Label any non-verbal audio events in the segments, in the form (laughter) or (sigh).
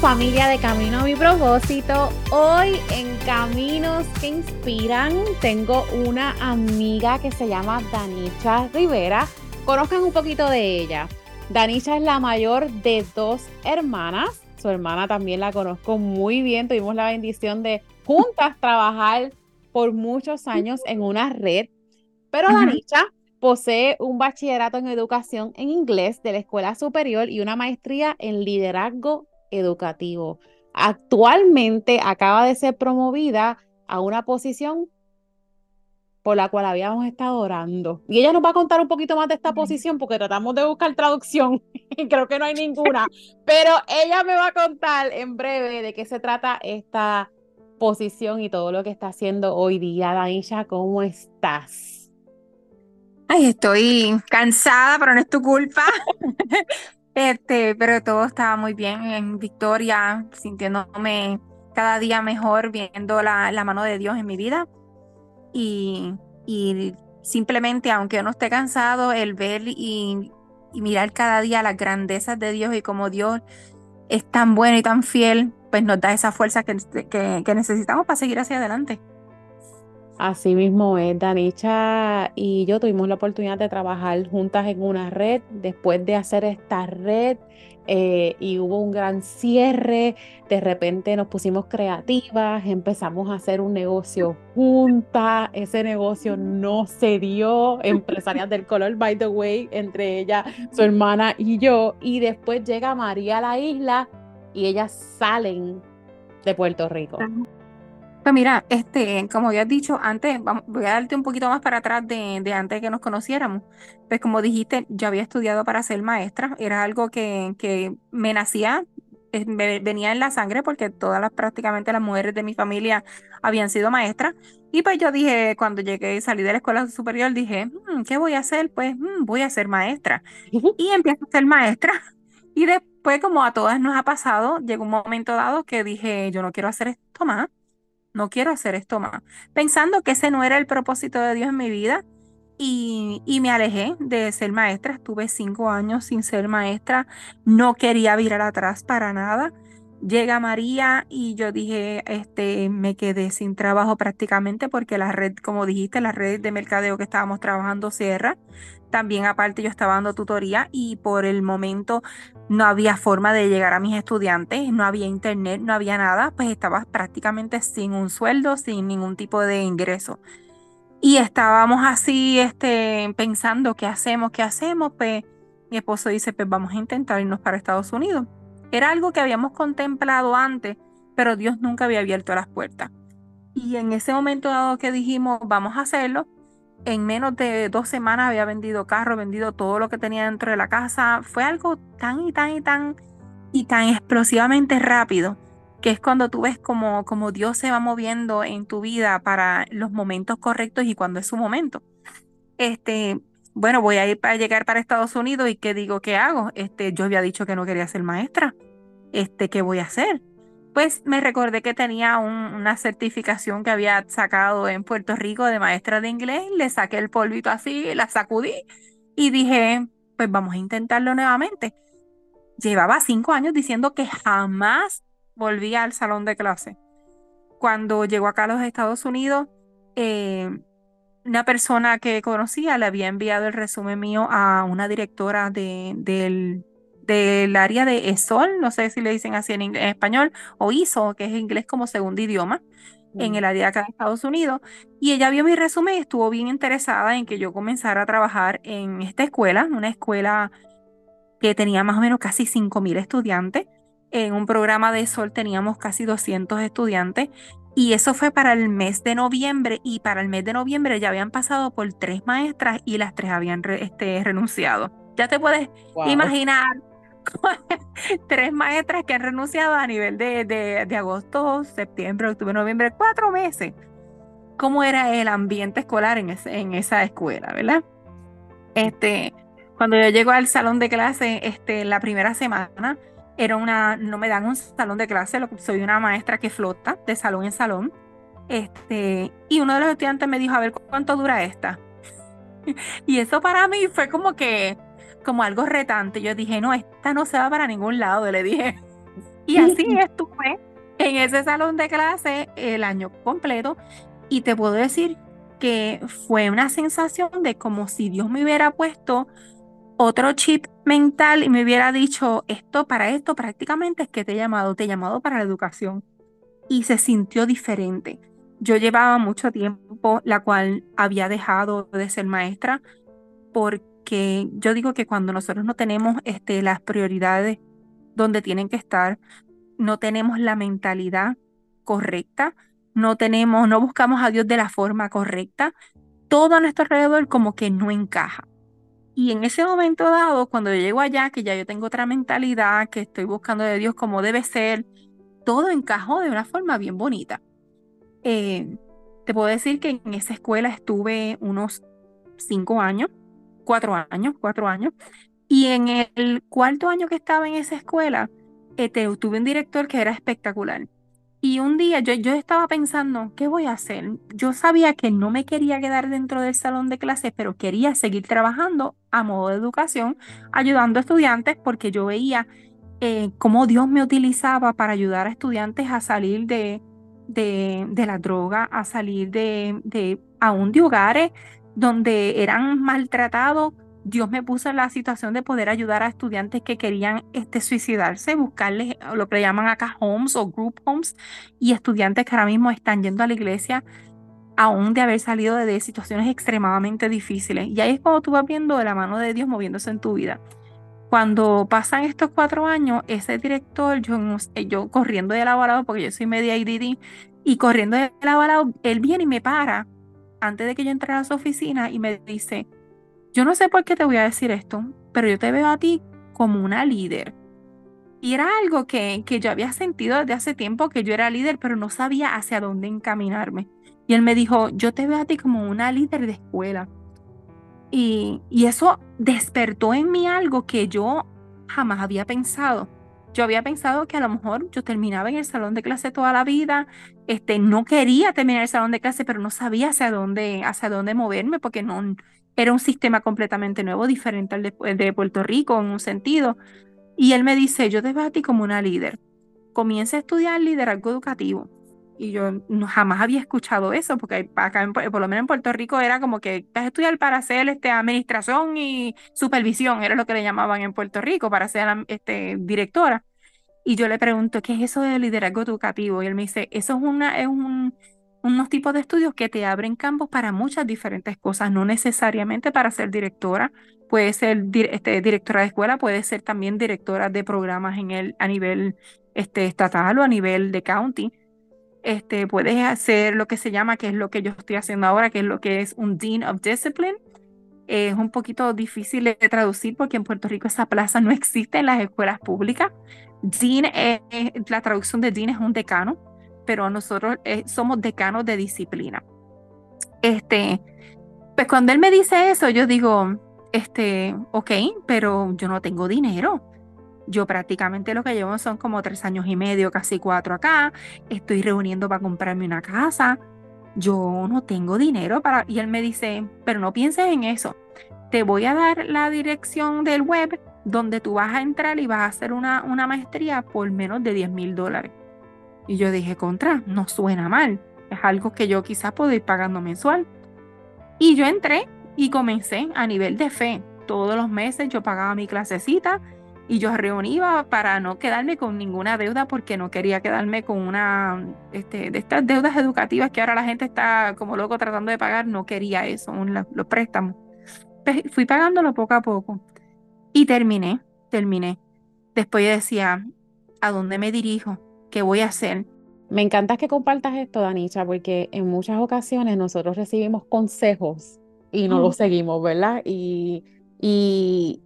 Familia de Camino a mi propósito. Hoy en Caminos que Inspiran tengo una amiga que se llama Danicha Rivera. Conozcan un poquito de ella. Danicha es la mayor de dos hermanas. Su hermana también la conozco muy bien. Tuvimos la bendición de juntas (laughs) trabajar por muchos años en una red. Pero Danicha Posee un bachillerato en educación en inglés de la escuela superior y una maestría en liderazgo educativo. Actualmente acaba de ser promovida a una posición por la cual habíamos estado orando. Y ella nos va a contar un poquito más de esta posición porque tratamos de buscar traducción (laughs) y creo que no hay ninguna, pero ella me va a contar en breve de qué se trata esta posición y todo lo que está haciendo hoy día. Daisha, ¿cómo estás? Ay, estoy cansada, pero no es tu culpa. (laughs) este, pero todo estaba muy bien en Victoria, sintiéndome cada día mejor, viendo la, mano de Dios en mi vida. Y, y, simplemente, aunque no esté cansado, el ver y, mirar cada día las grandezas de Dios y cómo Dios es tan bueno y tan fiel, pues nos da esa fuerza que necesitamos para seguir hacia adelante. Así mismo es, Danicha y yo tuvimos la oportunidad de trabajar juntas en una red. Después de hacer esta red eh, y hubo un gran cierre, de repente nos pusimos creativas, empezamos a hacer un negocio juntas. Ese negocio no se dio, empresarias del color, by the way, entre ella, su hermana y yo. Y después llega María a la isla y ellas salen de Puerto Rico. Pues mira, este, como habías dicho antes, voy a darte un poquito más para atrás de, de, antes de que nos conociéramos. Pues como dijiste, yo había estudiado para ser maestra, era algo que, que me nacía, eh, venía en la sangre porque todas las, prácticamente las mujeres de mi familia habían sido maestras. Y pues yo dije, cuando llegué y salí de la escuela superior, dije, mm, ¿qué voy a hacer? Pues mm, voy a ser maestra. Y empiezo a ser maestra. Y después, como a todas nos ha pasado, llegó un momento dado que dije, yo no quiero hacer esto más no quiero hacer esto más, pensando que ese no era el propósito de Dios en mi vida y, y, me alejé de ser maestra, estuve cinco años sin ser maestra, no quería virar atrás para nada. Llega María y yo dije, este, me quedé sin trabajo prácticamente porque la red, como dijiste, la red de mercadeo que estábamos trabajando cierra. También aparte yo estaba dando tutoría y por el momento no había forma de llegar a mis estudiantes, no había internet, no había nada, pues estaba prácticamente sin un sueldo, sin ningún tipo de ingreso. Y estábamos así este, pensando, ¿qué hacemos? ¿Qué hacemos? Pues mi esposo dice, pues vamos a intentar irnos para Estados Unidos. Era algo que habíamos contemplado antes, pero Dios nunca había abierto las puertas. Y en ese momento dado que dijimos, vamos a hacerlo, en menos de dos semanas había vendido carro, vendido todo lo que tenía dentro de la casa. Fue algo tan y tan y tan y tan explosivamente rápido que es cuando tú ves como, como Dios se va moviendo en tu vida para los momentos correctos y cuando es su momento. Este, bueno, voy a ir para llegar para Estados Unidos y qué digo, ¿qué hago? Este, yo había dicho que no quería ser maestra. Este, ¿qué voy a hacer? Pues me recordé que tenía una certificación que había sacado en Puerto Rico de maestra de inglés, le saqué el polvito así, la sacudí y dije, pues vamos a intentarlo nuevamente. Llevaba cinco años diciendo que jamás volvía al salón de clase. Cuando llegó acá a los Estados Unidos, eh, una persona que conocía le había enviado el resumen mío a una directora de, del del área de ESOL, no sé si le dicen así en, español, o ISO, que es inglés como segundo idioma, en el área de acá de Estados Unidos. Y ella vio mi resumen y estuvo bien interesada en que yo comenzara a trabajar en esta escuela, una escuela que tenía más o menos casi 5.000 estudiantes. En un programa de ESOL teníamos casi 200 estudiantes Y eso fue para el mes de noviembre y para el mes de noviembre ya habían pasado por tres maestras y las tres habían este, renunciado. Ya te puedes imaginar (laughs) tres maestras que han renunciado a nivel de, de, agosto, septiembre, octubre, noviembre, cuatro meses. ¿Cómo era el ambiente escolar en, en esa escuela, verdad? Este, cuando yo llego al salón de clase, este, la primera semana, era una, no me dan un salón de clase, soy una maestra que flota de salón en salón. Este, y uno de los estudiantes me dijo, a ver cuánto dura esta. (laughs) y eso para mí fue como que, como algo retante. Yo dije, no, esta no se va para ningún lado, le dije. (laughs) Y así estuve en ese salón de clase el año completo. Y te puedo decir que fue una sensación de como si Dios me hubiera puesto otro chip mental y me hubiera dicho, esto para esto prácticamente es que te he llamado, te he llamado para la educación. Y se sintió diferente. Yo llevaba mucho tiempo, la cual había dejado de ser maestra, porque yo digo que cuando nosotros no tenemos este, las prioridades donde tienen que estar, no tenemos la mentalidad correcta, no tenemos, no buscamos a Dios de la forma correcta, todo a nuestro alrededor como que no encaja. Y en ese momento dado, cuando yo llego allá, que ya yo tengo otra mentalidad, que estoy buscando de Dios como debe ser, todo encajó de una forma bien bonita. Eh, te puedo decir que en esa escuela estuve unos cinco años, cuatro años, cuatro años. Y en el cuarto año que estaba en esa escuela, eh, tuve un director que era espectacular. Y un día yo, yo estaba pensando, ¿qué voy a hacer? Yo sabía que no me quería quedar dentro del salón de clases, pero quería seguir trabajando a modo de educación, ayudando a estudiantes, porque yo veía eh, cómo Dios me utilizaba para ayudar a estudiantes a salir de, de, de la droga, a salir de, de aún de hogares donde eran maltratados Dios me puso en la situación de poder ayudar a estudiantes que querían este, suicidarse, buscarles lo que llaman acá homes o group homes y estudiantes que ahora mismo están yendo a la iglesia aún de haber salido de, situaciones extremadamente difíciles. Y ahí es cuando tú vas viendo la mano de Dios moviéndose en tu vida. Cuando pasan estos cuatro años, ese director, yo, yo corriendo de laborado, porque yo soy media IDD, y corriendo de laborado, él viene y me para antes de que yo entrara a su oficina y me dice, yo no sé por qué te voy a decir esto, pero yo te veo a ti como una líder. Y era algo que, que yo había sentido desde hace tiempo que yo era líder, pero no sabía hacia dónde encaminarme. Y él me dijo, yo te veo a ti como una líder de escuela. Y, y eso despertó en mí algo que yo jamás había pensado. Yo había pensado que a lo mejor yo terminaba en el salón de clase toda la vida, este, no quería terminar el salón de clase, pero no sabía hacia dónde, hacia dónde moverme porque no, era un sistema completamente nuevo, diferente al de, Puerto Rico en un sentido. Y él me dice, yo te veo a ti como una líder. Comienza a estudiar liderazgo educativo. Y yo no, jamás había escuchado eso, porque acá, por lo menos en Puerto Rico, era como que a estudiar para hacer este, administración y supervisión, era lo que le llamaban en Puerto Rico, para ser este, directora. Y yo le pregunto, ¿qué es eso de liderazgo educativo? Y él me dice, eso es, una, es un, unos tipos de estudios que te abren campos para muchas diferentes cosas, no necesariamente para ser directora, puede ser este, directora de escuela, puede ser también directora de programas en el, a nivel estatal o a nivel de county. Este, puedes hacer lo que se llama, que es lo que yo estoy haciendo ahora, que es lo que es un Dean of Discipline. es un poquito difícil de traducir porque en Puerto Rico esa plaza no existe en las escuelas públicas. Dean, la traducción de Dean es un decano pero nosotros eh, somos decanos de disciplina. Este, pues cuando él me dice eso, yo digo, este, ok, pero yo no tengo dinero. Yo prácticamente lo que llevo son como tres años y medio, casi cuatro acá. Estoy reuniendo para comprarme una casa. Yo no tengo dinero para... Y él me dice, pero no pienses en eso. Te voy a dar la dirección del web donde tú vas a entrar y vas a hacer una, una maestría por menos de 10 mil dólares. Y yo dije, contra, no suena mal. Es algo que yo quizás puedo ir pagando mensual. Y yo entré y comencé a nivel de fe. Todos los meses yo pagaba mi clasecita y yo reunía para no quedarme con ninguna deuda porque no quería quedarme con una este, de estas deudas educativas que ahora la gente está como loco tratando de pagar. No quería eso, los préstamos. Pues, fui pagándolo poco a poco y terminé, terminé. Después yo decía, ¿a dónde me dirijo? ¿Qué voy a hacer? Me encanta que compartas esto, Danicha, porque en muchas ocasiones nosotros recibimos consejos y no los seguimos, ¿verdad? Y, y,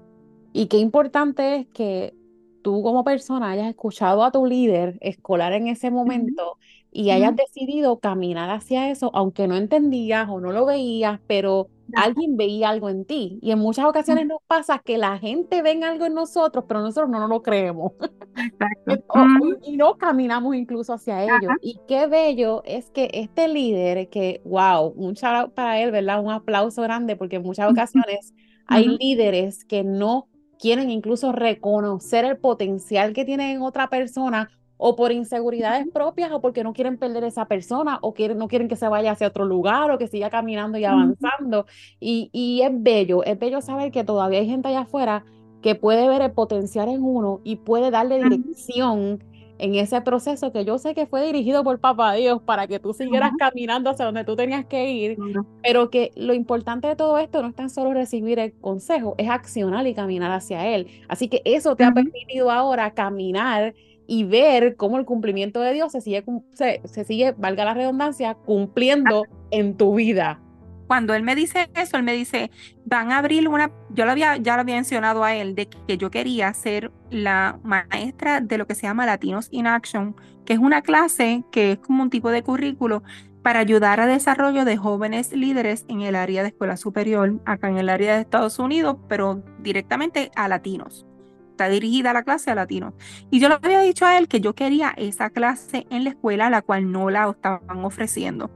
y qué importante es que tú como persona hayas escuchado a tu líder escolar en ese momento y hayas decidido caminar hacia eso, aunque no entendías o no lo veías, pero alguien veía algo en ti. Y en muchas ocasiones nos pasa que la gente ve algo en nosotros, pero nosotros no, lo creemos. (laughs) y, no caminamos incluso hacia ello. Y qué bello es que este líder, que wow, un shout para él, ¿verdad? Un aplauso grande, porque en muchas ocasiones hay líderes que no quieren incluso reconocer el potencial que tienen en otra persona o por inseguridades propias o porque no quieren perder esa persona o quieren, no quieren que se vaya hacia otro lugar o que siga caminando y avanzando. y, y, es bello, es bello saber que todavía hay gente allá afuera que puede ver el potencial en uno y puede darle dirección en ese proceso que yo sé que fue dirigido por Papá Dios para que tú siguieras caminando hacia donde tú tenías que ir, pero que lo importante de todo esto no es tan solo recibir el consejo, es accionar y caminar hacia él. Así que eso te ha permitido ahora caminar y ver cómo el cumplimiento de Dios se sigue, se, se sigue, valga la redundancia, cumpliendo en tu vida. Cuando él me dice eso, él me dice, van a abrir una, yo lo había, ya lo había mencionado a él, de que yo quería ser la maestra de lo que se llama Latinos in Action, que es una clase que es como un tipo de currículo para ayudar al desarrollo de jóvenes líderes en el área de escuela superior, acá en el área de Estados Unidos, pero directamente a latinos está dirigida la clase a latinos. Y yo le había dicho a él que yo quería esa clase en la escuela, la cual no la estaban ofreciendo.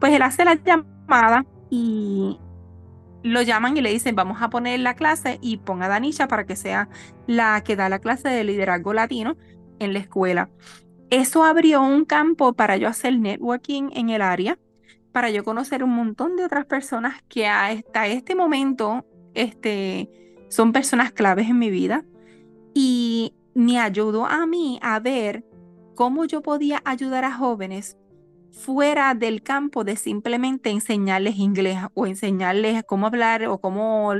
Pues él hace la llamada y lo llaman y le dicen, vamos a poner la clase y ponga a Danisha para que sea la que da la clase de liderazgo latino en la escuela. Eso abrió un campo para yo hacer networking en el área, para yo conocer un montón de otras personas que hasta este momento este, son personas claves en mi vida y me ayudó a mí a ver cómo yo podía ayudar a jóvenes fuera del campo de simplemente enseñarles inglés o enseñarles cómo hablar o cómo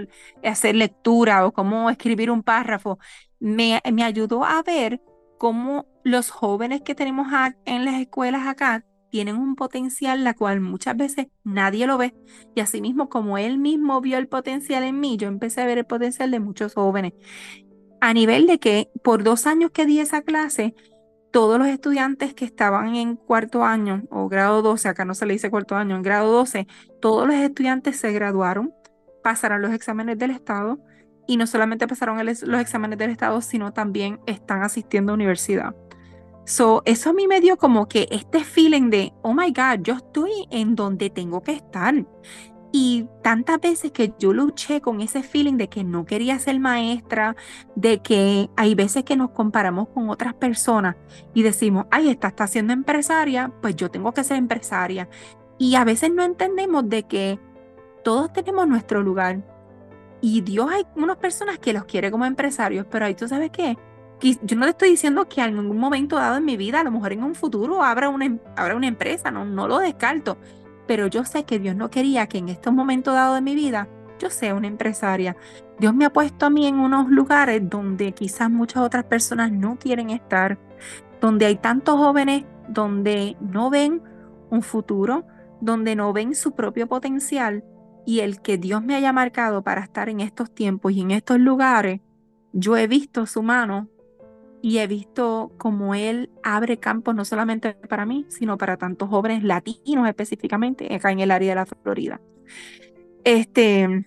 hacer lectura o cómo escribir un párrafo. Me, me ayudó a ver cómo los jóvenes que tenemos en las escuelas acá tienen un potencial la cual muchas veces nadie lo ve. Y asimismo, como él mismo vio el potencial en mí, yo empecé a ver el potencial de muchos jóvenes a nivel de que por dos años que di esa clase, todos los estudiantes que estaban en cuarto año o grado 12, acá no se le dice cuarto año, en grado 12, todos los estudiantes se graduaron, pasaron los exámenes del Estado y no solamente pasaron los exámenes del Estado, sino también están asistiendo a universidad. So, eso a mí me dio como que este feeling de, oh my God, yo estoy en donde tengo que estar. Y tantas veces que yo luché con ese feeling de que no quería ser maestra, de que hay veces que nos comparamos con otras personas y decimos, ay, esta está siendo empresaria, pues yo tengo que ser empresaria. Y a veces no entendemos de que todos tenemos nuestro lugar. Y Dios hay unas personas que los quiere como empresarios, pero ahí tú sabes qué, yo no te estoy diciendo que en algún momento dado en mi vida, a lo mejor en un futuro habrá una, habrá una empresa, no, no lo descarto, pero yo sé que Dios no quería que en estos momentos dados de mi vida yo sea una empresaria. Dios me ha puesto a mí en unos lugares donde quizás muchas otras personas no quieren estar, donde hay tantos jóvenes donde no ven un futuro, donde no ven su propio potencial y el que Dios me haya marcado para estar en estos tiempos y en estos lugares, yo he visto su mano y he visto cómo él abre campos no solamente para mí, sino para tantos jóvenes latinos específicamente acá en el área de la Florida. Este,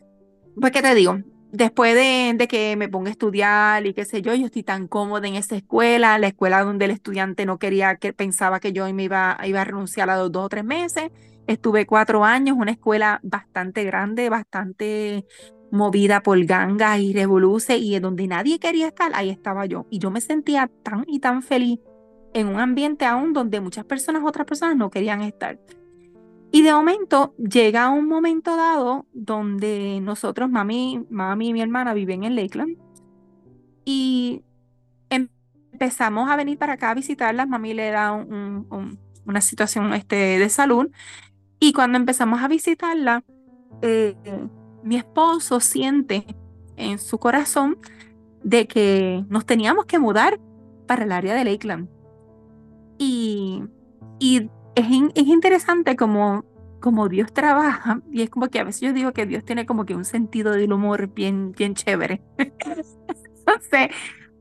pues, ¿qué te digo? Después de, que me ponga a estudiar y qué sé yo, yo estoy tan cómoda en esa escuela, la escuela donde el estudiante no quería, que pensaba que yo me iba, iba a renunciar a los dos o tres meses. Estuve cuatro años, una escuela bastante grande, bastante movida por gangas y revoluce y donde nadie quería estar, ahí estaba yo. Y yo me sentía tan y tan feliz en un ambiente aún donde muchas personas, otras personas no querían estar. Y de momento llega un momento dado donde nosotros, mami, mami y mi hermana viven en Lakeland y empezamos a venir para acá a visitarlas. Mami le da una situación este, de salud y cuando empezamos a visitarla, eh, mi esposo siente en su corazón de que nos teníamos que mudar para el área de Lakeland. Y Y es, es interesante como, como Dios trabaja, y es como que a veces yo digo que Dios tiene como que un sentido del humor bien, bien chévere. (laughs) Entonces,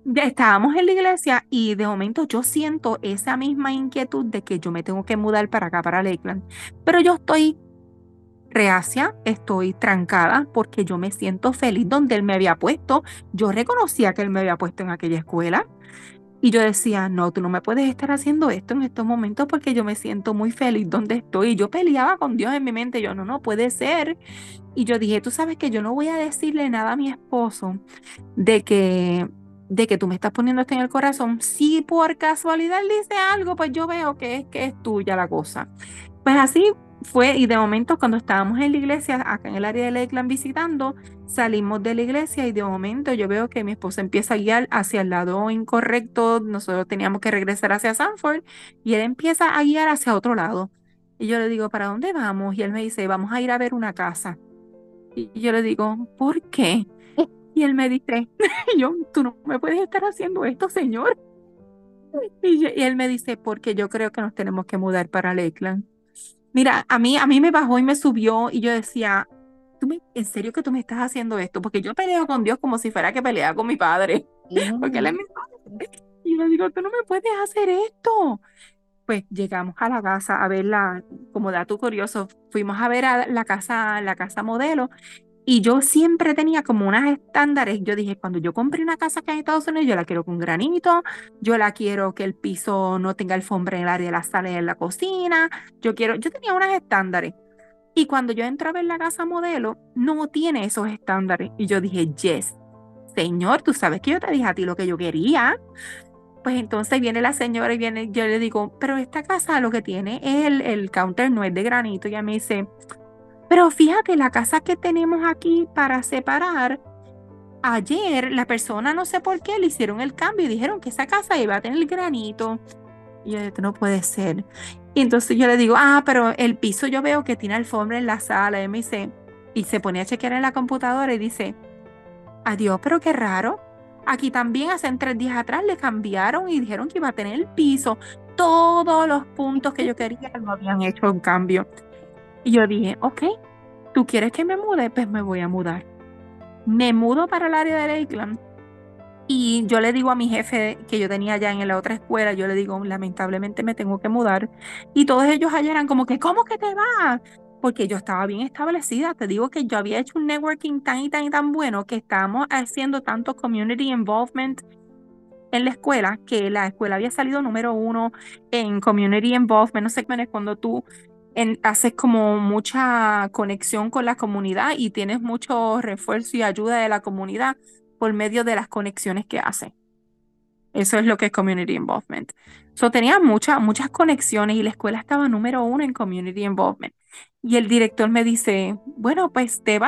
ya estábamos en la iglesia y de momento yo siento esa misma inquietud de que yo me tengo que mudar para acá, para Lakeland. Pero yo estoy reacia, estoy trancada porque yo me siento feliz donde él me había puesto. Yo reconocía que él me había puesto en aquella escuela. Y yo decía, no, tú no me puedes estar haciendo esto en estos momentos porque yo me siento muy feliz donde estoy. Y yo peleaba con Dios en mi mente, yo no, no puede ser. Y yo dije, tú sabes que yo no voy a decirle nada a mi esposo de que de que tú me estás poniendo esto en el corazón, si por casualidad dice algo, pues yo veo que es que es tuya la cosa. Pues así fue y de momento cuando estábamos en la iglesia, acá en el área de Lakeland visitando, salimos de la iglesia y de momento yo veo que mi esposa empieza a guiar hacia el lado incorrecto, nosotros teníamos que regresar hacia Sanford y él empieza a guiar hacia otro lado. Y yo le digo, ¿para dónde vamos? Y él me dice, vamos a ir a ver una casa. Y yo le digo, ¿por qué? Y él me dice, (laughs) yo, tú no me puedes estar haciendo esto, señor. Y, él me dice, porque yo creo que nos tenemos que mudar para Lakeland. Mira, a mí, a mí me bajó y me subió y yo decía, ¿Tú me, ¿en serio que tú me estás haciendo esto? Porque yo peleo con Dios como si fuera que peleaba con mi padre. (laughs) Porque él es mi padre. Y yo digo, tú no me puedes hacer esto. Pues llegamos a la casa a verla, como dato curioso, fuimos a ver la casa, la casa modelo y yo siempre tenía como unas estándares. Yo dije, cuando yo compré una casa acá en Estados Unidos, yo la quiero con granito, yo la quiero que el piso no tenga alfombra en el área de la sala y en la cocina. Yo quiero, yo tenía unos estándares. Y cuando yo entro a ver la casa modelo, no tiene esos estándares. Y yo dije, yes, señor, tú sabes que yo te dije a ti lo que yo quería. Pues entonces viene la señora y viene, yo le digo, pero esta casa lo que tiene es el, el counter, no es de granito. Y ella me dice, pero fíjate, la casa que tenemos aquí para separar, ayer la persona no sé por qué le hicieron el cambio y dijeron que esa casa iba a tener granito. Y yo no puede ser. Y entonces yo le digo, ah, pero el piso yo veo que tiene alfombra en la sala. Y me dice, y se pone a chequear en la computadora y dice, adiós, pero qué raro. Aquí también hace tres días atrás le cambiaron y dijeron que iba a tener el piso. Todos los puntos que yo quería lo habían hecho un cambio. Y yo dije, ok, ¿tú quieres que me mude? Pues me voy a mudar. Me mudo para el área de Lakeland. Y yo le digo a mi jefe que yo tenía allá en la otra escuela, yo le digo, lamentablemente me tengo que mudar. Y todos ellos allá eran como que, ¿cómo que te vas? Porque yo estaba bien establecida. Te digo que yo había hecho un networking tan y tan y tan bueno que estábamos haciendo tanto community involvement en la escuela que la escuela había salido número uno en community involvement. No sé es cuando tú haces como mucha conexión con la comunidad y tienes mucho refuerzo y ayuda de la comunidad por medio de las conexiones que hace. Eso es lo que es Community Involvement. So, tenía muchas, muchas conexiones y la escuela estaba número uno en Community Involvement. Y el director me dice, bueno, pues te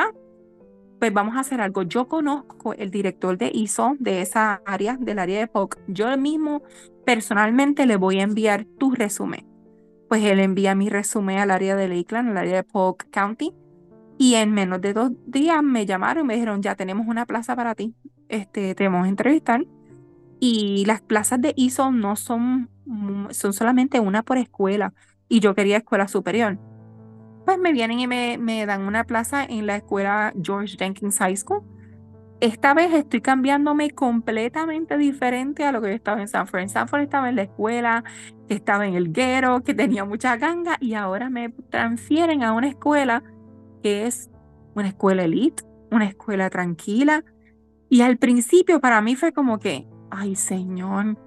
pues vamos a hacer algo. Yo conozco el director de ISO de esa área, del área de POC. Yo mismo personalmente le voy a enviar tu resumen pues él envía mi resumen al área de Lakeland, al área de Polk County, y en menos de dos días me llamaron y me dijeron, ya tenemos una plaza para ti, este, te vamos a entrevistar. Y las plazas de ISO no son, son solamente una por escuela, y yo quería escuela superior. Pues me vienen y me, me dan una plaza en la escuela George Jenkins High School, esta vez estoy cambiándome completamente diferente a lo que yo estaba en Sanford. En Sanford estaba en la escuela, estaba en el guero, que tenía mucha ganga y ahora me transfieren a una escuela que es una escuela elite, una escuela tranquila. Y al principio para mí fue como que, ay Señor,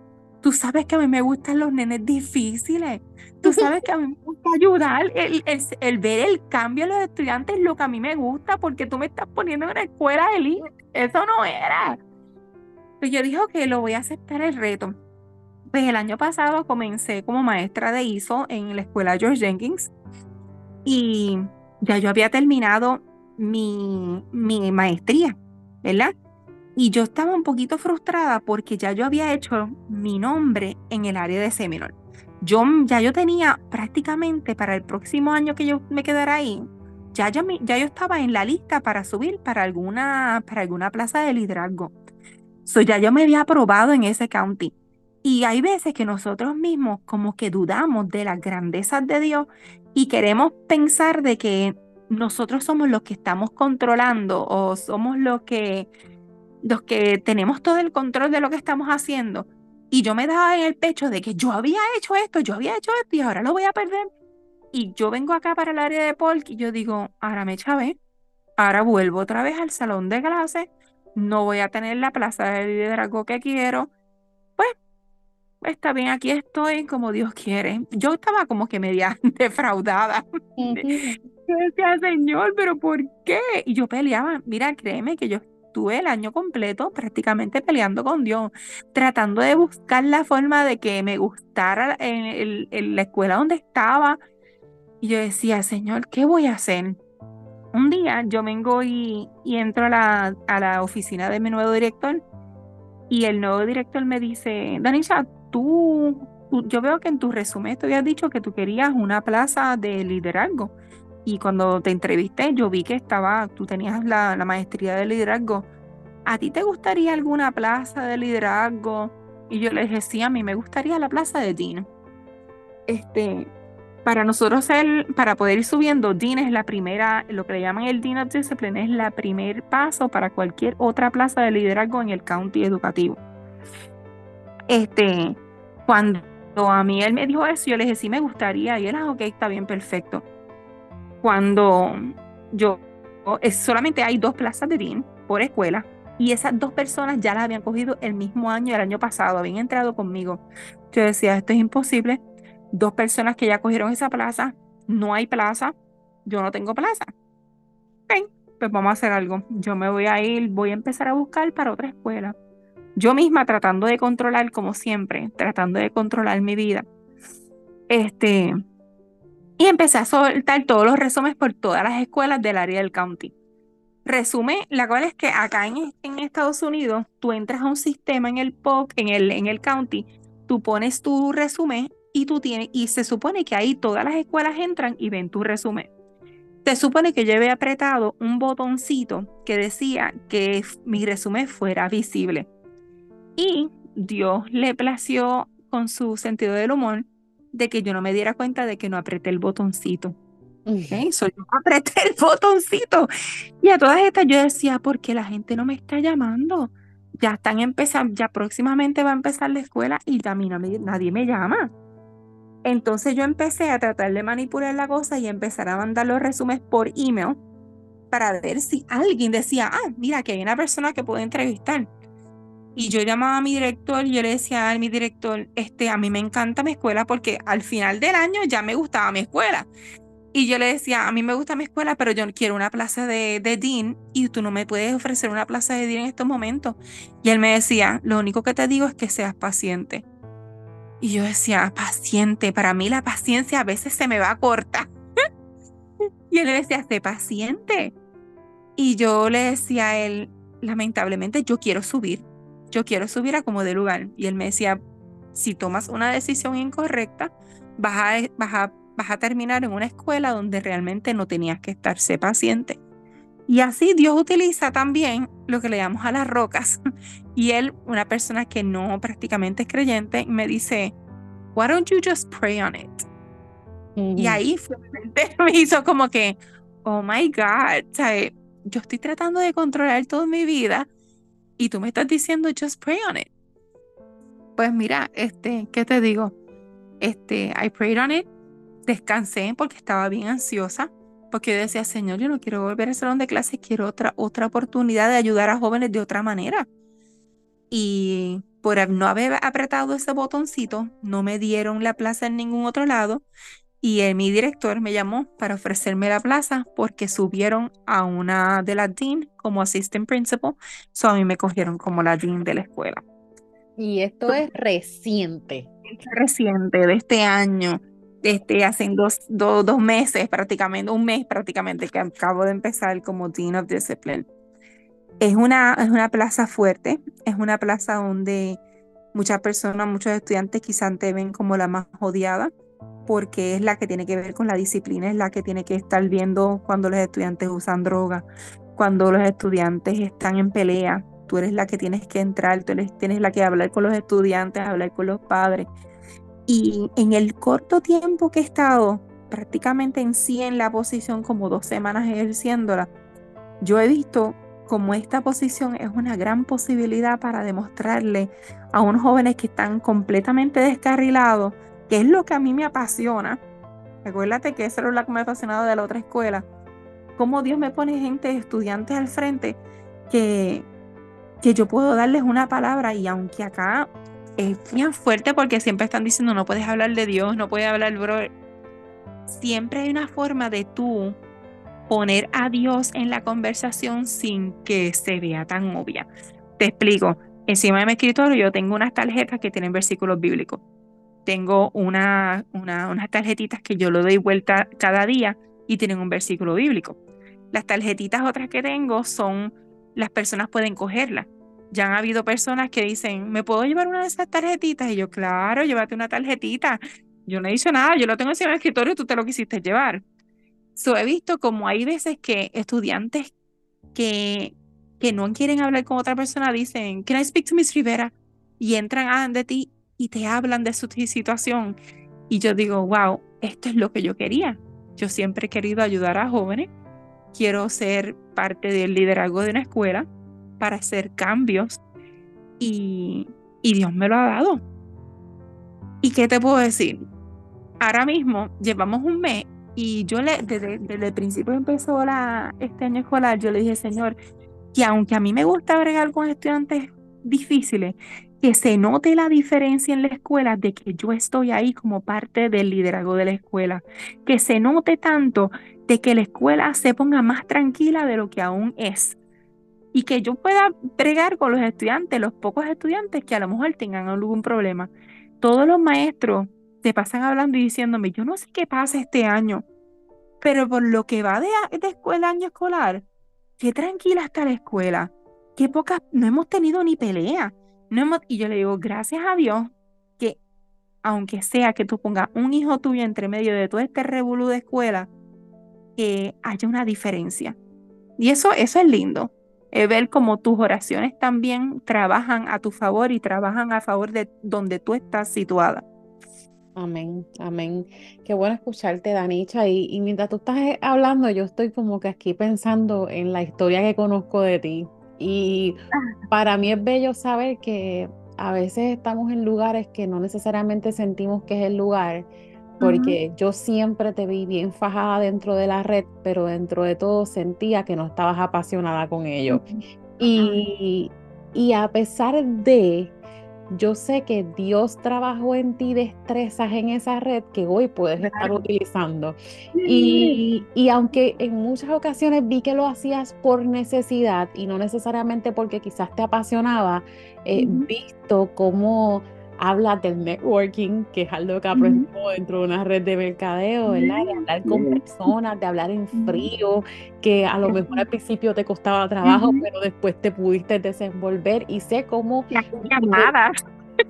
Tú sabes que a mí me gustan los nenes difíciles. Tú (laughs) sabes que a mí me gusta ayudar. El, el, ver el cambio de los estudiantes es lo que a mí me gusta porque tú me estás poniendo en una escuela de elite. Eso no era. Pues yo dije que lo voy a aceptar el reto. Pues el año pasado comencé como maestra de ISO en la escuela George Jenkins y ya yo había terminado mi, mi maestría, ¿verdad? Y yo estaba un poquito frustrada porque ya yo había hecho mi nombre en el área de Seminole. Yo, ya yo tenía prácticamente para el próximo año que yo me quedara ahí, ya, ya, ya yo estaba en la lista para subir para alguna, para alguna plaza de liderazgo. So, ya yo me había aprobado en ese county. Y hay veces que nosotros mismos como que dudamos de las grandezas de Dios y queremos pensar de que nosotros somos los que estamos controlando o somos los que, los que tenemos todo el control de lo que estamos haciendo. Y yo me daba en el pecho de que yo había hecho esto, yo había hecho esto y ahora lo voy a perder. Y yo vengo acá para el área de Polk y yo digo, ahora me chavé, ahora vuelvo otra vez al salón de clase, no voy a tener la plaza de liderazgo que quiero, está bien, aquí estoy como Dios quiere. Yo estaba como que media (laughs) defraudada. Yo decía, Señor, pero ¿por qué? Y yo peleaba, mira, créeme que yo estuve el año completo prácticamente peleando con Dios, tratando de buscar la forma de que me gustara en, la escuela donde estaba. Y yo decía, Señor, ¿qué voy a hacer? Un día yo vengo y, y entro a la, a la oficina de mi nuevo director y el nuevo director me dice, Danisha, tú, yo veo que en tu resumen te habías dicho que tú querías una plaza de liderazgo. Y cuando te entrevisté, yo vi que estaba, tú tenías la, maestría de liderazgo. ¿A ti te gustaría alguna plaza de liderazgo? Y yo le decía, a mí me gustaría la plaza de Dean. Este, para nosotros ser, para poder ir subiendo, Dean es la primera, lo que le llaman el Dean of Discipline, es la primer paso para cualquier otra plaza de liderazgo en el county educativo. Este, cuando a mí él me dijo eso, yo le dije, sí me gustaría. Y él, ah, ok, está bien, perfecto. Cuando yo, es, solamente hay dos plazas de DIN por escuela. Y esas dos personas ya las habían cogido el mismo año, el año pasado, habían entrado conmigo. Yo decía, esto es imposible. Dos personas que ya cogieron esa plaza, no hay plaza, yo no tengo plaza. Ok, pues vamos a hacer algo. Yo me voy a ir, voy a empezar a buscar para otra escuela yo misma tratando de controlar, como siempre, tratando de controlar mi vida. Este, y empecé a soltar todos los resúmenes por todas las escuelas del área del county. Resume, la cual es que acá en, en, Estados Unidos, tú entras a un sistema en el POC, en el, en el county, tú pones tu resumen y tú tienes, y se supone que ahí todas las escuelas entran y ven tu resumen. Se supone que yo había apretado un botoncito que decía que mi resumen fuera visible. Y Dios le plació con su sentido del humor de que yo no me diera cuenta de que no apreté el botoncito. Okay, yo apreté el botoncito. Y a todas estas yo decía, ¿por qué la gente no me está llamando? Ya están empezando, ya próximamente va a empezar la escuela y a mí nadie me llama. Entonces yo empecé a tratar de manipular la cosa y empezar a mandar los resúmenes por email para ver si alguien decía, ah, mira, que hay una persona que puedo entrevistar. Y yo llamaba a mi director y yo le decía a mi director, este, a mí me encanta mi escuela porque al final del año ya me gustaba mi escuela. Y yo le decía, a mí me gusta mi escuela, pero yo quiero una plaza de, de Dean y tú no me puedes ofrecer una plaza de Dean en estos momentos. Y él me decía, lo único que te digo es que seas paciente. Y yo decía, paciente, para mí la paciencia a veces se me va corta. (laughs) y él le decía, sé paciente. Y yo le decía a él, lamentablemente yo quiero subir yo quiero subir a como de lugar. Y él me decía, si tomas una decisión incorrecta, vas a, vas a, vas a terminar en una escuela donde realmente no tenías que estar, sé paciente. Y así Dios utiliza también lo que le llamamos a las rocas. (laughs) Y él, una persona que no prácticamente es creyente, me dice, why don't you just pray on it? Y ahí (laughs) me hizo como que, oh my God, yo estoy tratando de controlar toda mi vida y tú me estás diciendo just pray on it. Pues mira, este, ¿qué te digo? Este, I prayed on it, descansé porque estaba bien ansiosa, porque yo decía, Señor, yo no quiero volver al salón de clases, quiero otra, otra oportunidad de ayudar a jóvenes de otra manera. Y por no haber apretado ese botoncito, no me dieron la plaza en ningún otro lado. Y mi director me llamó para ofrecerme la plaza porque subieron a una de las dean como assistant principal. So a mí me cogieron como la dean de la escuela. Y esto es reciente. Es reciente, de este año. Este, hace dos, dos meses prácticamente, un mes prácticamente que acabo de empezar como Dean of Discipline. Es una, es una plaza fuerte, es una plaza donde muchas personas, muchos estudiantes quizás te ven como la más odiada porque es la que tiene que ver con la disciplina, es la que tiene que estar viendo cuando los estudiantes usan droga, cuando los estudiantes están en pelea, tú eres la que tienes que entrar, tú eres, tienes la que hablar con los estudiantes, hablar con los padres. Y en el corto tiempo que he estado, prácticamente en sí en la posición, como dos semanas ejerciéndola, yo he visto como esta posición es una gran posibilidad para demostrarle a unos jóvenes que están completamente descarrilados, que es lo que a mí me apasiona. Recuérdate que eso es lo que me ha apasionado de la otra escuela. Cómo Dios me pone gente, estudiantes al frente, que, que yo puedo darles una palabra y aunque acá es bien fuerte porque siempre están diciendo no puedes hablar de Dios, no puedes hablar, bro. Siempre hay una forma de tú poner a Dios en la conversación sin que se vea tan obvia. Te explico. Encima de mi escritorio yo tengo unas tarjetas que tienen versículos bíblicos. Tengo una, unas tarjetitas que yo lo doy vuelta cada día y tienen un versículo bíblico. Las tarjetitas otras que tengo son, las personas pueden cogerlas. Ya han habido personas que dicen, ¿me puedo llevar una de esas tarjetitas? Y yo, claro, llévate una tarjetita. Yo no he dicho nada, yo lo tengo encima del escritorio, tú te lo quisiste llevar. So, he visto como hay veces que estudiantes que, que no quieren hablar con otra persona dicen, Can I speak to Miss Rivera? Y entran de ti y te hablan de su situación. Y yo digo, wow, esto es lo que yo quería. Yo siempre he querido ayudar a jóvenes. Quiero ser parte del liderazgo de una escuela para hacer cambios. Y, y Dios me lo ha dado. ¿Y qué te puedo decir? Ahora mismo llevamos un mes y yo le, desde, el principio empezó la, este año escolar, yo le dije, Señor, que aunque a mí me gusta bregar con estudiantes difíciles, que se note la diferencia en la escuela de que yo estoy ahí como parte del liderazgo de la escuela, que se note tanto de que la escuela se ponga más tranquila de lo que aún es y que yo pueda bregar con los estudiantes, los pocos estudiantes que a lo mejor tengan algún problema. Todos los maestros te pasan hablando y diciéndome, yo no sé qué pasa este año, pero por lo que va de, de escuela, año escolar, qué tranquila está la escuela, qué pocas, no hemos tenido ni pelea. No hemos, y yo le digo, gracias a Dios que aunque sea que tú pongas un hijo tuyo entre medio de todo este revolú de escuela, que haya una diferencia. Y eso, eso es lindo, es ver cómo tus oraciones también trabajan a tu favor y trabajan a favor de donde tú estás situada. Amén, amén. Qué bueno escucharte, Danicha. Y, mientras tú estás eh, hablando, yo estoy como que aquí pensando en la historia que conozco de ti. Y ah. para mí es bello saber que a veces estamos en lugares que no necesariamente sentimos que es el lugar, porque yo siempre te vi bien fajada dentro de la red, pero dentro de todo sentía que no estabas apasionada con ello. Y, y a pesar de yo sé que Dios trabajó en ti destrezas en esa red que hoy puedes estar utilizando. Y, aunque en muchas ocasiones vi que lo hacías por necesidad y no necesariamente porque quizás te apasionaba, he visto cómo habla del networking, que es algo que aprendimos dentro de una red de mercadeo, ¿verdad? De hablar con personas, de hablar en frío, que a lo mejor al principio te costaba trabajo, pero después te pudiste desenvolver y sé cómo... llamadas.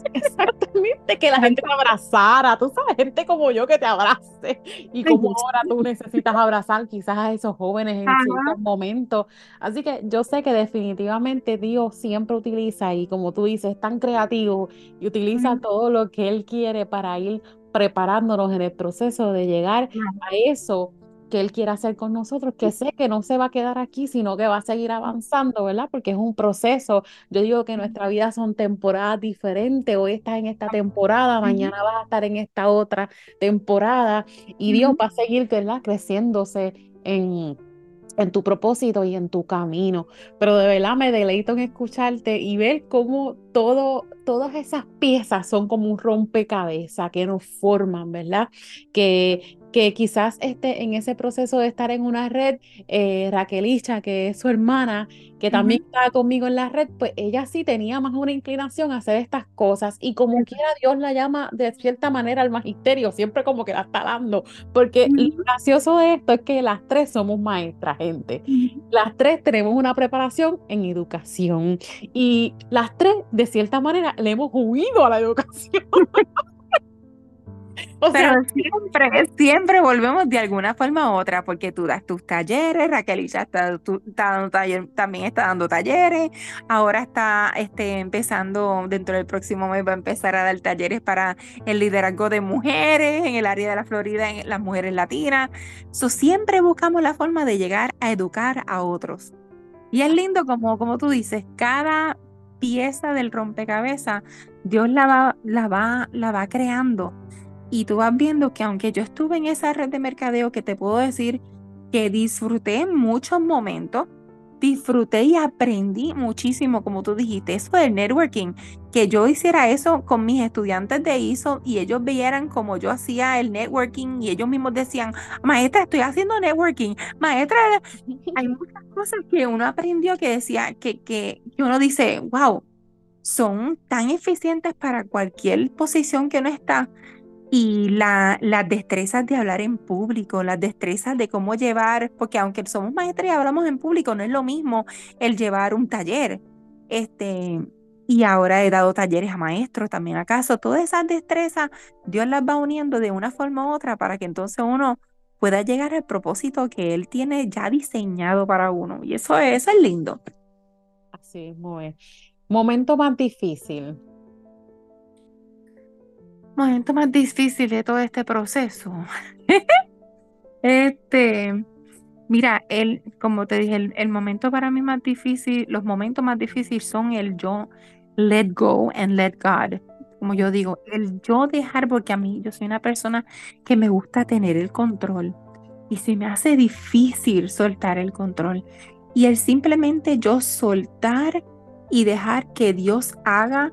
(laughs) Exactamente, que la gente te abrazara, tú sabes, gente como yo que te abrace. Y como ahora tú necesitas abrazar quizás a esos jóvenes en ciertos momentos. Así que yo sé que definitivamente Dios siempre utiliza y como tú dices, es tan creativo y utiliza todo lo que Él quiere para ir preparándonos en el proceso de llegar a eso que Él quiere hacer con nosotros, que sé que no se va a quedar aquí, sino que va a seguir avanzando, ¿verdad? Porque es un proceso. Yo digo que nuestra vida son temporadas diferentes. Hoy estás en esta temporada, mañana vas a estar en esta otra temporada y Dios va a seguir, ¿verdad? Creciéndose en en tu propósito y en tu camino. Pero de verdad me deleito en escucharte y ver cómo todo, todas esas piezas son como un rompecabezas que nos forman, ¿verdad? Que, que quizás esté en ese proceso de estar en una red, eh, Raquelicha, que es su hermana, que también estaba conmigo en la red, pues ella sí tenía más una inclinación a hacer estas cosas y como quiera Dios la llama de cierta manera al magisterio, siempre como que la está dando, porque lo gracioso de esto es que las tres somos maestras, gente. Las tres tenemos una preparación en educación y las tres de cierta manera le hemos huido a la educación. (laughs) Pero siempre, siempre volvemos de alguna forma u otra, porque tú das tus talleres, Raquel ya está, dando taller, también está dando talleres, ahora está este, empezando, dentro del próximo mes va a empezar a dar talleres para el liderazgo de mujeres en el área de la Florida, en las mujeres latinas. So, siempre buscamos la forma de llegar a educar a otros. Y es lindo como, como tú dices, cada pieza del rompecabezas, Dios la va, la va, la va creando y tú vas viendo que aunque yo estuve en esa red de mercadeo que te puedo decir que disfruté muchos momentos, disfruté y aprendí muchísimo, como tú dijiste, eso del networking, que yo hiciera eso con mis estudiantes de ISO y ellos vieran como yo hacía el networking y ellos mismos decían, maestra, estoy haciendo networking, maestra, (laughs) hay muchas cosas que uno aprendió que decía, que, que, que uno dice, wow, son tan eficientes para cualquier posición que uno está y la, las destrezas de hablar en público, las destrezas de cómo llevar, porque aunque somos maestros y hablamos en público, no es lo mismo el llevar un taller. Este, y ahora he dado talleres a maestros también acaso. Todas esas destrezas, Dios las va uniendo de una forma u otra para que entonces uno pueda llegar al propósito que Él tiene ya diseñado para uno. Y eso, eso es lindo. Así es, muy bien. Momento más difícil momento más difícil de todo este proceso. (laughs) este, mira, el, como te dije, el, momento para mí más difícil, los momentos más difíciles son el yo let go and let God. Como yo digo, el yo dejar, porque a mí yo soy una persona que me gusta tener el control y se me hace difícil soltar el control. Y el simplemente yo soltar y dejar que Dios haga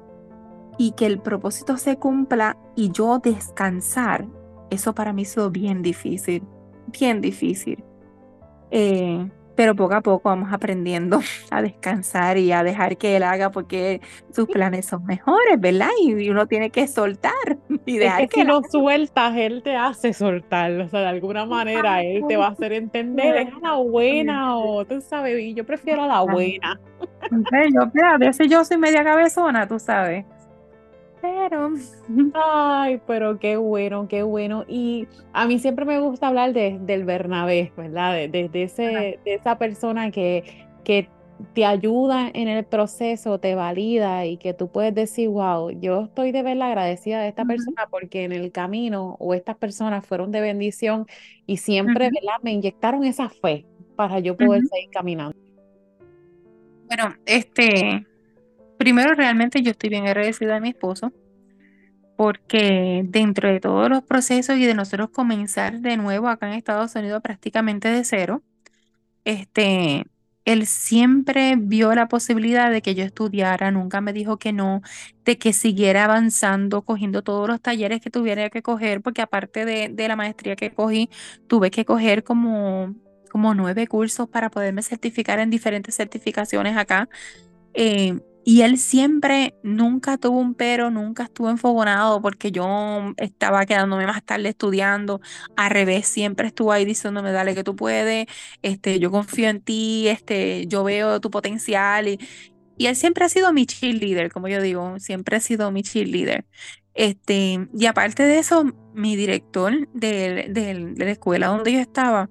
y que el propósito se cumpla y yo descansar, eso para mí ha sido bien difícil, bien difícil. Eh, pero poco a poco vamos aprendiendo (laughs) a descansar y a dejar que él haga porque sus planes son mejores, ¿verdad? Y uno tiene que soltar (laughs) y dejar que, si no sueltas, él te hace soltar, o sea, de alguna manera él te va a hacer entender, es la buena o tú sabes, y yo prefiero la buena. Yo, a veces yo soy media cabezona, tú sabes. Pero. (laughs) Ay, pero qué bueno, qué bueno. Y a mí siempre me gusta hablar de, del Bernabé, ¿verdad? De, ese, de esa persona que, que te ayuda en el proceso, te valida y que tú puedes decir, wow, yo estoy de verla agradecida de esta persona porque en el camino o estas personas fueron de bendición y siempre, ¿verdad? Me inyectaron esa fe para yo poder seguir caminando. Bueno, este, Primero, realmente yo estoy bien agradecida de mi esposo, porque dentro de todos los procesos y de nosotros comenzar de nuevo acá en Estados Unidos prácticamente de cero, este, él siempre vio la posibilidad de que yo estudiara, nunca me dijo que no, de que siguiera avanzando, cogiendo todos los talleres que tuviera que coger, porque aparte de, la maestría que cogí, tuve que coger como, como nueve cursos para poderme certificar en diferentes certificaciones acá. Eh, y él siempre, nunca tuvo un pero, nunca estuvo enfogonado porque yo estaba quedándome más tarde estudiando. Al revés, siempre estuvo ahí diciéndome, dale que tú puedes, este, yo confío en ti, este, yo veo tu potencial. Y, y él siempre ha sido mi cheerleader, como yo digo, siempre ha sido mi cheerleader. Este, y aparte de eso, mi director de, de la escuela donde yo estaba,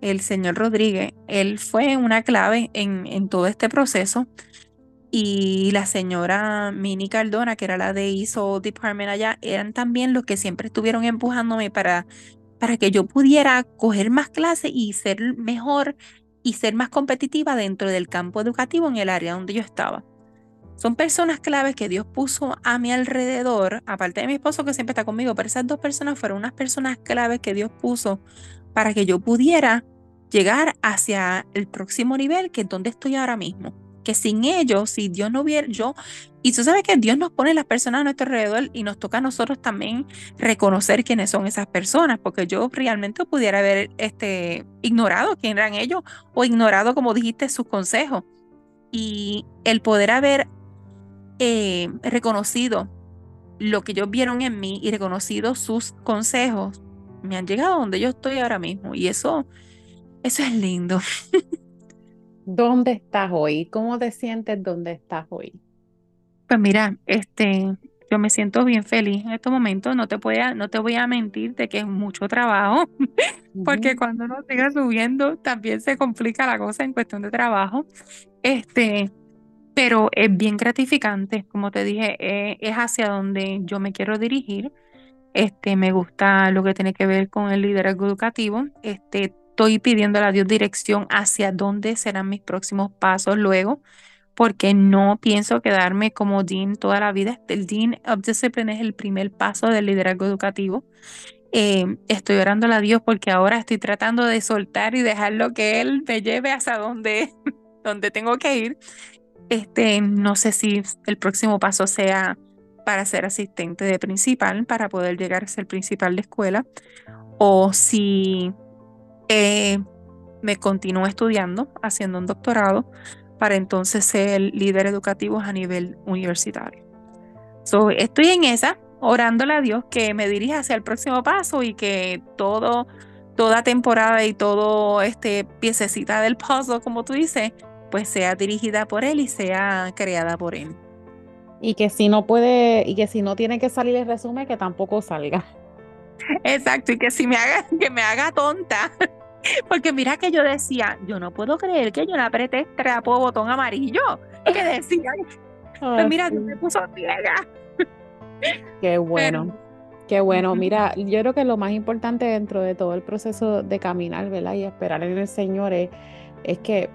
el señor Rodríguez, él fue una clave en, en todo este proceso y la señora Mini Cardona, que era la de ISO Department allá, eran también los que siempre estuvieron empujándome para, para que yo pudiera coger más clases y ser mejor y ser más competitiva dentro del campo educativo en el área donde yo estaba. Son personas claves que Dios puso a mi alrededor, aparte de mi esposo que siempre está conmigo, pero esas dos personas fueron unas personas claves que Dios puso para que yo pudiera llegar hacia el próximo nivel, que es donde estoy ahora mismo que sin ellos, si Dios no hubiera, yo, y tú sabes que Dios nos pone las personas a nuestro alrededor y nos toca a nosotros también reconocer quiénes son esas personas, porque yo realmente pudiera haber este, ignorado quién eran ellos o ignorado, como dijiste, sus consejos. Y el poder haber eh, reconocido lo que ellos vieron en mí y reconocido sus consejos, me han llegado a donde yo estoy ahora mismo. Y eso, eso es lindo. (laughs) ¿Dónde estás hoy? ¿Cómo te sientes dónde estás hoy? Pues mira, este, yo me siento bien feliz en estos momentos. No te voy a, no te voy a mentir de que es mucho trabajo, (laughs) porque cuando uno sigue subiendo también se complica la cosa en cuestión de trabajo. Este, pero es bien gratificante, como te dije, eh, es hacia donde yo me quiero dirigir. Este, me gusta lo que tiene que ver con el liderazgo educativo. Este, estoy pidiendo a Dios dirección hacia dónde serán mis próximos pasos luego, porque no pienso quedarme como Dean toda la vida. El Dean of Discipline es el primer paso del liderazgo educativo. Eh, estoy orando a Dios porque ahora estoy tratando de soltar y dejar lo que Él me lleve hasta donde, (laughs) donde tengo que ir. Este, no sé si el próximo paso sea para ser asistente de principal, para poder llegar a ser principal de escuela, o si eh, me continúo estudiando, haciendo un doctorado, para entonces ser líder educativo a nivel universitario. So, estoy en esa, orándole a Dios que me dirija hacia el próximo paso y que todo, toda temporada y todo este piececita del puzzle, como tú dices, pues sea dirigida por él y sea creada por él. Y que si no puede, y que si no tiene que salir el resumen, que tampoco salga. Exacto, y que si me haga, que me haga tonta. Porque mira que yo decía, yo no puedo creer que yo le apreté trapo botón amarillo. Que decía, pues mira, tú me puso ciega. Qué bueno. Qué bueno, mira, yo creo que lo más importante dentro de todo el proceso de caminar, ¿verdad? Y esperar en el Señor es, es que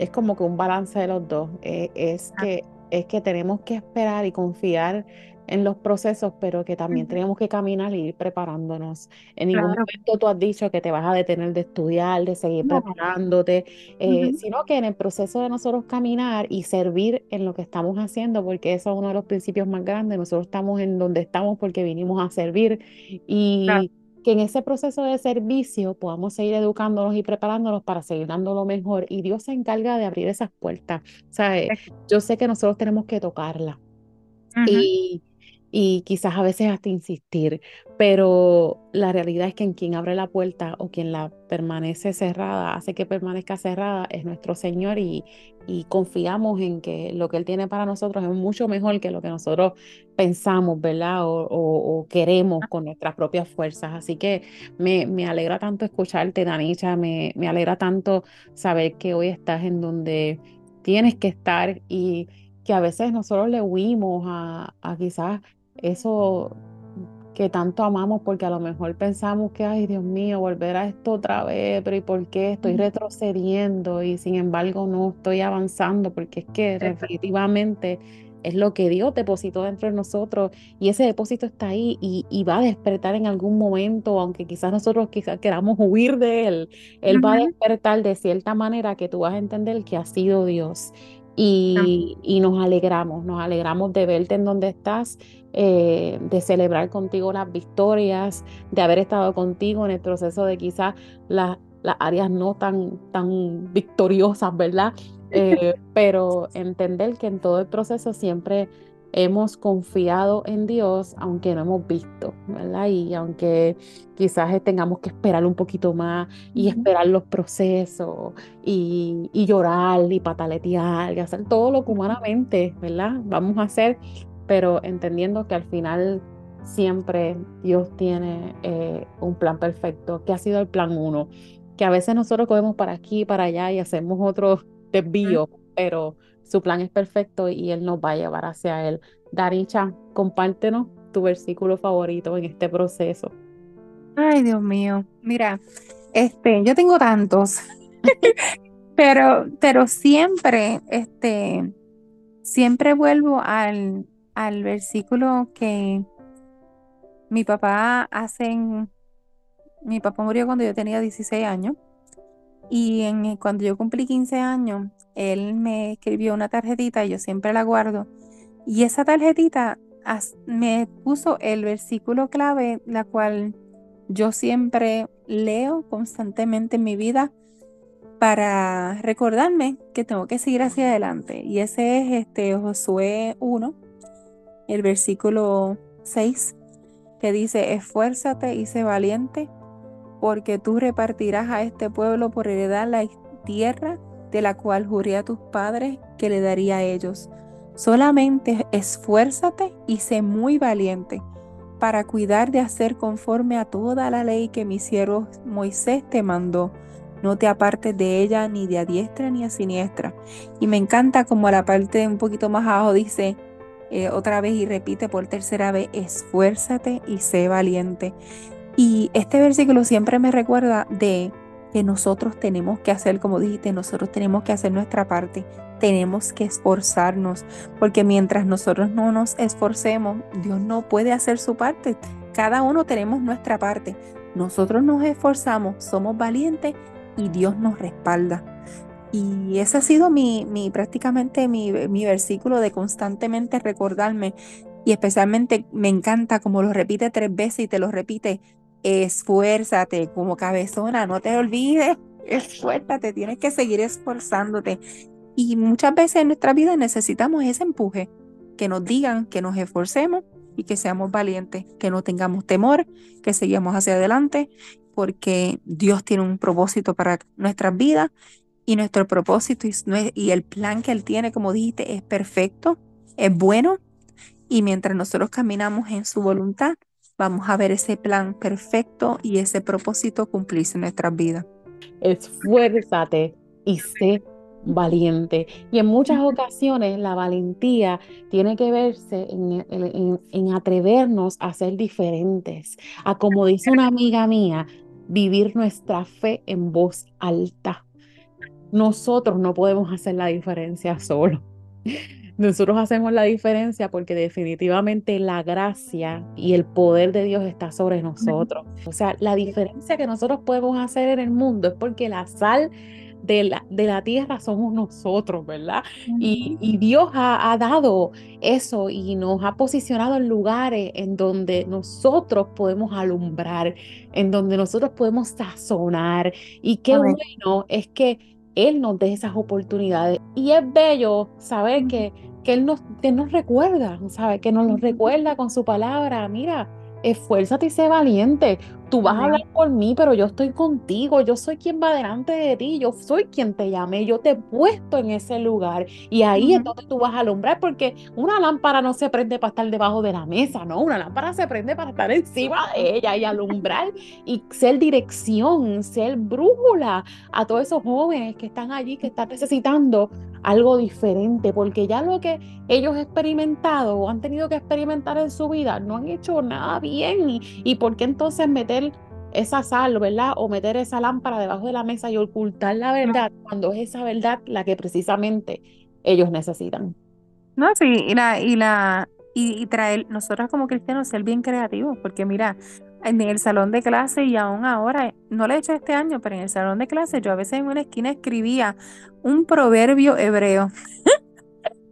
es como que un balance de los dos. Eh, es, que, es que tenemos que esperar y confiar en los procesos, pero que también tenemos que caminar y ir preparándonos. En ningún momento tú has dicho que te vas a detener de estudiar, de seguir preparándote, eh, sino que en el proceso de nosotros caminar y servir en lo que estamos haciendo, porque eso es uno de los principios más grandes, nosotros estamos en donde estamos porque vinimos a servir y que en ese proceso de servicio podamos seguir educándonos y preparándonos para seguir dando lo mejor. Y Dios se encarga de abrir esas puertas. Yo sé que nosotros tenemos que tocarla y, y quizás a veces hasta insistir, pero la realidad es que en quien abre la puerta o quien la permanece cerrada, hace que permanezca cerrada, es nuestro Señor y, y confiamos en que lo que Él tiene para nosotros es mucho mejor que lo que nosotros pensamos, ¿verdad? O, queremos con nuestras propias fuerzas. Así que me, me alegra tanto escucharte, Danicha, me, me alegra tanto saber que hoy estás en donde tienes que estar y que a veces nosotros le huimos a, a quizás eso que tanto amamos porque a lo mejor pensamos que, ay Dios mío, volver a esto otra vez, pero ¿y por qué estoy retrocediendo? Y sin embargo no estoy avanzando porque es que definitivamente es lo que Dios depositó dentro de nosotros y ese depósito está ahí y, va a despertar en algún momento, aunque quizás nosotros quizás queramos huir de él, él va a despertar de cierta manera que tú vas a entender que ha sido Dios. Y, nos alegramos, nos alegramos de verte en donde estás, eh, de celebrar contigo las victorias, de haber estado contigo en el proceso de quizás las, las áreas no tan, tan victoriosas, ¿verdad? Eh, pero entender que en todo el proceso siempre hemos confiado en Dios, aunque no hemos visto, ¿verdad? Y aunque quizás tengamos que esperar un poquito más y esperar los procesos y, llorar y pataletear y hacer todo lo que humanamente, ¿verdad? Vamos a hacer, pero entendiendo que al final siempre Dios tiene eh, un plan perfecto, que ha sido el plan uno, que a veces nosotros cogemos para aquí, para allá y hacemos otros (laughs) desvíos, pero su plan es perfecto y Él nos va a llevar hacia Él. Daricha, compártenos tu versículo favorito en este proceso. Ay, Dios mío. Mira, este, yo tengo tantos, (laughs) pero, pero siempre, este, siempre vuelvo al, al versículo que mi papá hace mi papá murió cuando yo tenía 16 años y cuando yo cumplí 15 años, él me escribió una tarjetita y yo siempre la guardo. Y esa tarjetita me puso el versículo clave, la cual yo siempre leo constantemente en mi vida para recordarme que tengo que seguir hacia adelante. Y ese es este Josué 1, el versículo 6, que dice, esfuérzate y sé valiente porque tú repartirás a este pueblo por heredad la tierra de la cual juré a tus padres que le daría a ellos. Solamente esfuérzate y sé muy valiente para cuidar de hacer conforme a toda la ley que mi siervo Moisés te mandó. No te apartes de ella ni de a diestra ni a siniestra. Y me encanta como la parte un poquito más abajo dice eh, otra vez y repite por tercera vez, esfuérzate y sé valiente. Y este versículo siempre me recuerda de que nosotros tenemos que hacer, como dijiste, nosotros tenemos que hacer nuestra parte, tenemos que esforzarnos, porque mientras nosotros no nos esforcemos, Dios no puede hacer su parte. Cada uno tenemos nuestra parte. Nosotros nos esforzamos, somos valientes y Dios nos respalda. Y ese ha sido mi, prácticamente mi, mi versículo de constantemente recordarme. Y especialmente me encanta como lo repite tres veces y te lo repite, esfuérzate como cabezona, no te olvides, (laughs) esfuérzate, tienes que seguir esforzándote. Y muchas veces en nuestra vida necesitamos ese empuje, que nos digan que nos esforcemos y que seamos valientes, que no tengamos temor, que sigamos hacia adelante, porque Dios tiene un propósito para nuestras vidas y nuestro propósito y, el plan que Él tiene, como dijiste, es perfecto, es bueno. Y mientras nosotros caminamos en su voluntad, vamos a ver ese plan perfecto y ese propósito cumplirse en nuestras vidas. Esfuérzate y sé valiente. Y en muchas ocasiones la valentía tiene que verse en, atrevernos a ser diferentes, a como dice una amiga mía, vivir nuestra fe en voz alta. Nosotros no podemos hacer la diferencia (laughs) solo. Nosotros hacemos la diferencia porque definitivamente la gracia y el poder de Dios está sobre nosotros. O sea, la diferencia que nosotros podemos hacer en el mundo es porque la sal de la, de la tierra somos nosotros, ¿verdad? Y, Dios ha, dado eso y nos ha posicionado en lugares en donde nosotros podemos alumbrar, en donde nosotros podemos sazonar. Y qué bueno es que Él nos dé esas oportunidades. Y es bello saber que que Él nos, que nos recuerda, ¿sabe? Que nos lo recuerda con su palabra. Mira, esfuérzate y sé valiente. Tú vas a hablar por mí, pero yo estoy contigo. Yo soy quien va delante de ti. Yo soy quien te llame. Yo te he puesto en ese lugar. Y ahí es donde tú vas a alumbrar, porque una lámpara no se prende para estar debajo de la mesa, ¿no? Una lámpara se prende para estar encima de ella y alumbrar y ser dirección, ser brújula a todos esos jóvenes que están allí, que están necesitando algo diferente, porque ya lo que ellos han experimentado o han tenido que experimentar en su vida no han hecho nada bien. ¿Y, y por qué entonces meter esa sal, ¿verdad? O meter esa lámpara debajo de la mesa y ocultar la verdad cuando es esa verdad la que precisamente ellos necesitan. No, sí, y la, y la, y, traer, nosotros como cristianos ser bien creativos, porque mira, en el salón de clase y aún ahora, no lo he hecho este año, pero en el salón de clase yo a veces en una esquina escribía un proverbio hebreo. (laughs)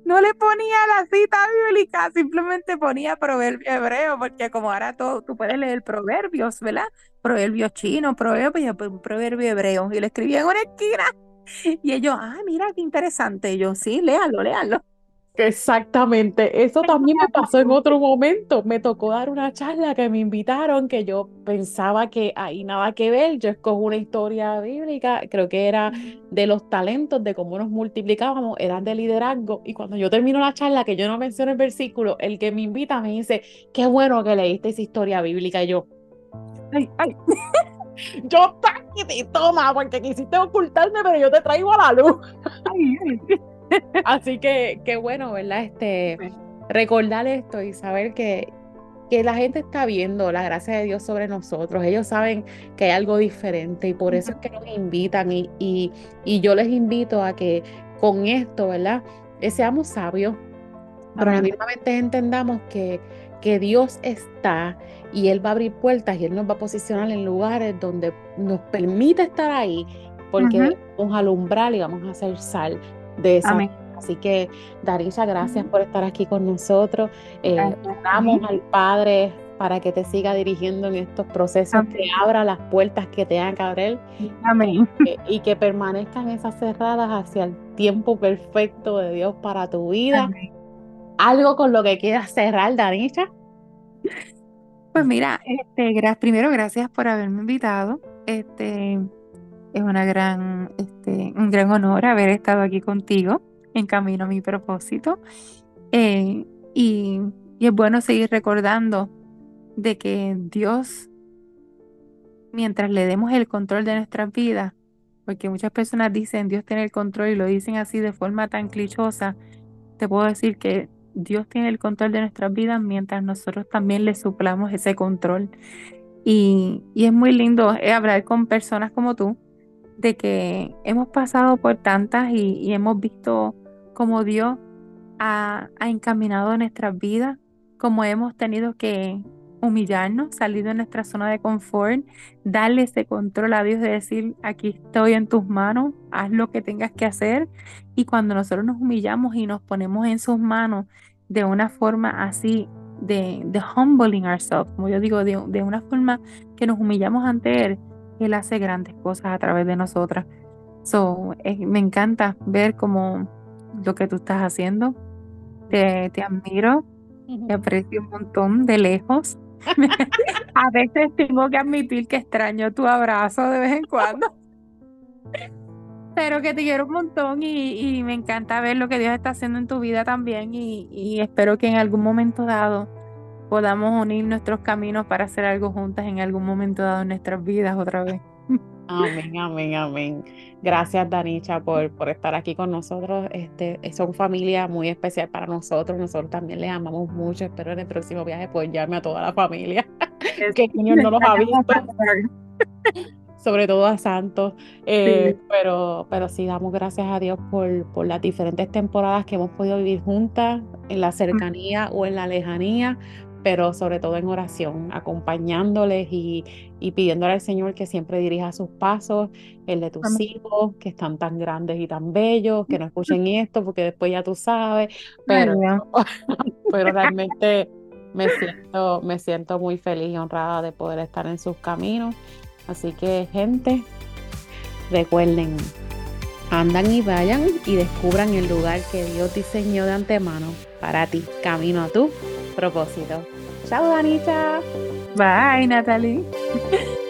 no le ponía la cita bíblica, simplemente ponía proverbio hebreo, porque como ahora todo, tú puedes leer proverbios, ¿verdad? Proverbios chinos, proverbios, pues, proverbio hebreo, y lo escribía en una esquina. (laughs) Y ellos, ah, mira qué interesante. Yo, sí, léalo, léalo. Exactamente, eso también me pasó en otro momento. Me tocó dar una charla que me invitaron, que yo pensaba que ahí nada que ver. Yo escogí una historia bíblica, creo que era de los talentos, de cómo nos multiplicábamos, eran de liderazgo. Y cuando yo termino la charla, que yo no menciono el versículo, el que me invita me dice, qué bueno que leíste esa historia bíblica. Y yo, ay, ay. (laughs) yo, toma, porque quisiste ocultarme, pero yo te traigo a la luz. Ay, ay. (laughs) Así que qué bueno, ¿verdad? Este, recordar esto y saber que, que la gente está viendo la gracia de Dios sobre nosotros. Ellos saben que hay algo diferente y por eso es que nos invitan y, y, yo les invito a que con esto, ¿verdad? Eh, seamos sabios, pero realmente entendamos que, que Dios está y Él va a abrir puertas y Él nos va a posicionar en lugares donde nos permite estar ahí porque vamos a alumbrar y vamos a hacer sal de esa Así que, Darisa, gracias por estar aquí con nosotros. Eh, al Padre para que te siga dirigiendo en estos procesos, que abra las puertas que te que abrir. Amén. Y que, permanezcan esas cerradas hacia el tiempo perfecto de Dios para tu vida. ¿Algo con lo que quieras cerrar, Darisa? Pues mira, este, primero gracias por haberme invitado. Este, es una este, un gran honor haber estado aquí contigo en camino a mi propósito. Eh, y, y es bueno seguir recordando de que Dios, mientras le demos el control de nuestras vidas, porque muchas personas dicen Dios tiene el control y lo dicen así de forma tan clichosa, te puedo decir que Dios tiene el control de nuestras vidas mientras nosotros también le suplamos ese control. Y, y es muy lindo eh, hablar con personas como tú, de que hemos pasado por tantas y, hemos visto cómo Dios ha, ha encaminado nuestras vidas, cómo hemos tenido que humillarnos, salir de nuestra zona de confort, darle ese control a Dios de decir, aquí estoy en tus manos, haz lo que tengas que hacer. Y cuando nosotros nos humillamos y nos ponemos en sus manos de una forma así, de, de humbling ourselves, como yo digo, de, de una forma que nos humillamos ante Él, Él hace grandes cosas a través de nosotras. So, eh, me encanta ver como lo que tú estás haciendo. Te, te admiro, te aprecio un montón de lejos. (laughs) (laughs) A veces tengo que admitir que extraño tu abrazo de vez en cuando. Pero que te quiero un montón y, y me encanta ver lo que Dios está haciendo en tu vida también y, y espero que en algún momento dado podamos unir nuestros caminos para hacer algo juntas en algún momento dado en nuestras vidas otra vez. Amén, amén, amén. Gracias, Danicha, por, por estar aquí con nosotros. Este, son familia muy especial para nosotros. Nosotros también les amamos mucho. Espero en el próximo viaje llamarme a toda la familia. (laughs) que Señor no los ha visto. (laughs) Sobre todo a Santos. Eh, pero, pero sí, damos gracias a Dios por, por las diferentes temporadas que hemos podido vivir juntas, en la cercanía o en la lejanía, pero sobre todo en oración, acompañándoles y, y pidiéndole al Señor que siempre dirija sus pasos, el de tus hijos, que están tan grandes y tan bellos, que no escuchen (laughs) esto porque después ya tú sabes, pero, (laughs) pero realmente me siento, me siento muy feliz y honrada de poder estar en sus caminos. Así que gente, recuerden, andan y vayan y descubran el lugar que Dios diseñó de antemano para ti, camino a tu propósito. Chao, Anita. Bye, Natalie. (laughs)